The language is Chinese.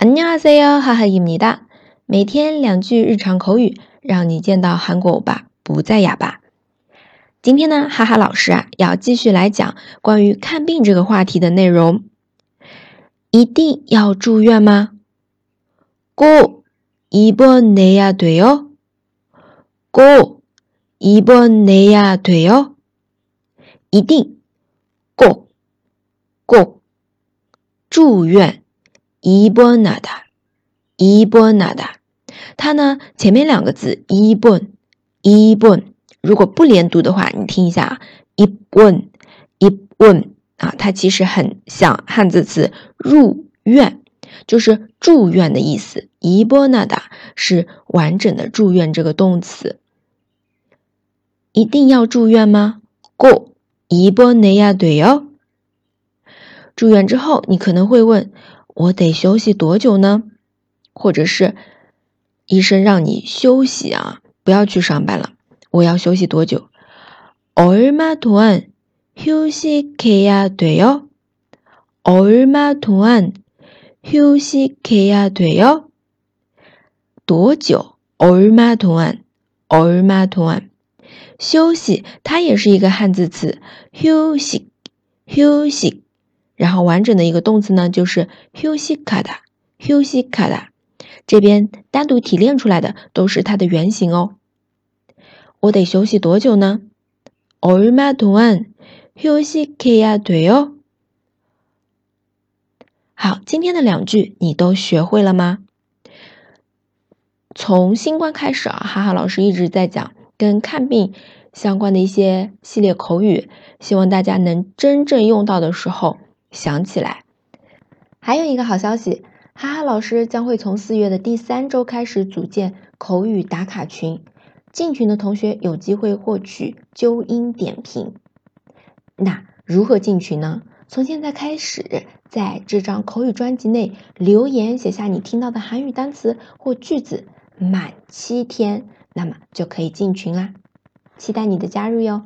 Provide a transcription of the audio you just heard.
안녕하세요，哈哈입니다。每天两句日常口语，让你见到韩国欧巴不再哑巴。今天呢，哈哈老师啊，要继续来讲关于看病这个话题的内容。一定要住院吗？꼭입원내야돼 요？ 꼭입원내야돼 요？ 一定，꼭 꼭， 住院， 伊波纳达，伊波纳达，它呢前面两个字伊波，伊波，如果不连读的话，你听一下啊，伊波，伊波啊，它其实很像汉字词“入院”，就是住院的意思。伊波纳达是完整的“住院”这个动词。一定要住院吗？过伊波内亚对哦。住院之后，你可能会问。我得休息多久呢？或者是医生让你休息啊，不要去上班了，我要休息多久？얼마동안휴식해야돼 요？ 얼마동안휴식해야돼 요？ 多久？얼마동 안， 얼마동 안。 休息，它也是一个汉字词，休息，休息。 然后完整的一个动词呢，就是休息卡达，休息卡达。这边单独提炼出来的都是它的原形哦。我得休息多久呢？얼마동안휴식해야돼 요？ 好，今天的两句你都学会了吗？从新冠开始啊，哈哈老师一直在讲。跟看病相关的一些系列口语，希望大家能真正用到的时候 想起来。还有一个好消息，哈哈老师将会从四月的第三周开始组建口语打卡群，进群的同学有机会获取纠音点评。那如何进群呢？从现在开始，在这张口语专辑内留言写下你听到的韩语单词或句子，满七天。那么就可以进群啦，期待你的加入哟。